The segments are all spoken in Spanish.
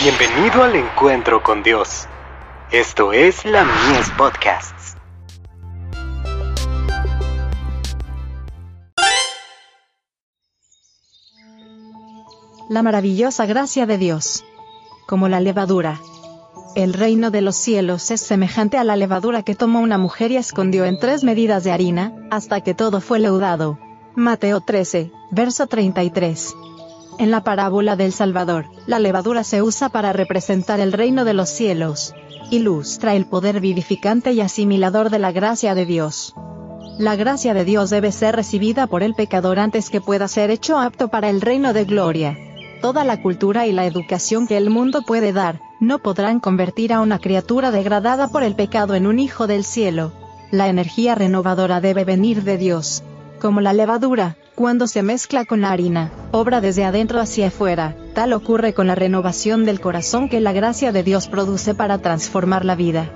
Bienvenido al encuentro con Dios. Esto es la Mies Podcasts. La maravillosa gracia de Dios. Como la levadura. El reino de los cielos es semejante a la levadura que tomó una mujer y escondió en tres medidas de harina, hasta que todo fue leudado. Mateo 13, verso 33. En la parábola del Salvador, la levadura se usa para representar el reino de los cielos. Ilustra el poder vivificante y asimilador de la gracia de Dios. La gracia de Dios debe ser recibida por el pecador antes que pueda ser hecho apto para el reino de gloria. Toda la cultura y la educación que el mundo puede dar, no podrán convertir a una criatura degradada por el pecado en un hijo del cielo. La energía renovadora debe venir de Dios. Como la levadura, cuando se mezcla con la harina, obra desde adentro hacia afuera, tal ocurre con la renovación del corazón que la gracia de Dios produce para transformar la vida.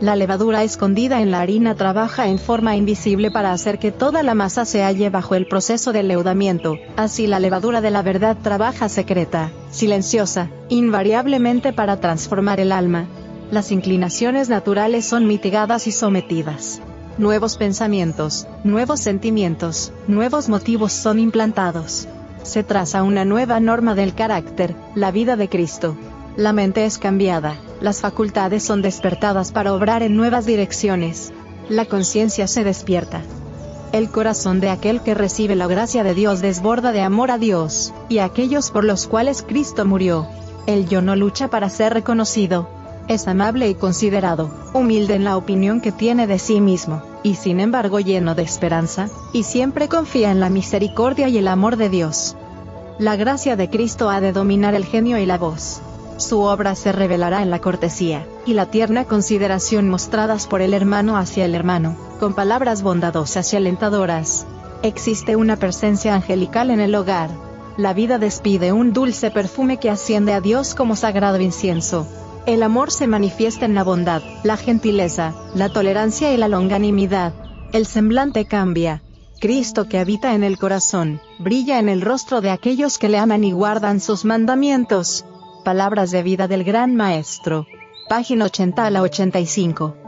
La levadura escondida en la harina trabaja en forma invisible para hacer que toda la masa se halle bajo el proceso de leudamiento, así la levadura de la verdad trabaja secreta, silenciosa, invariablemente para transformar el alma. Las inclinaciones naturales son mitigadas y sometidas nuevos pensamientos, nuevos sentimientos, nuevos motivos son implantados. Se traza una nueva norma del carácter, la vida de Cristo. La mente es cambiada, las facultades son despertadas para obrar en nuevas direcciones. La conciencia se despierta. El corazón de aquel que recibe la gracia de Dios desborda de amor a Dios, y a aquellos por los cuales Cristo murió. El yo no lucha para ser reconocido, es amable y considerado, humilde en la opinión que tiene de sí mismo, y sin embargo lleno de esperanza, y siempre confía en la misericordia y el amor de Dios. La gracia de Cristo ha de dominar el genio y la voz. Su obra se revelará en la cortesía, y la tierna consideración mostradas por el hermano hacia el hermano, con palabras bondadosas y alentadoras. Existe una presencia angelical en el hogar. La vida despide un dulce perfume que asciende a Dios como sagrado incienso. El amor se manifiesta en la bondad, la gentileza, la tolerancia y la longanimidad. El semblante cambia. Cristo que habita en el corazón, brilla en el rostro de aquellos que le aman y guardan sus mandamientos. Palabras de vida del Gran Maestro. Página 80 a la 85.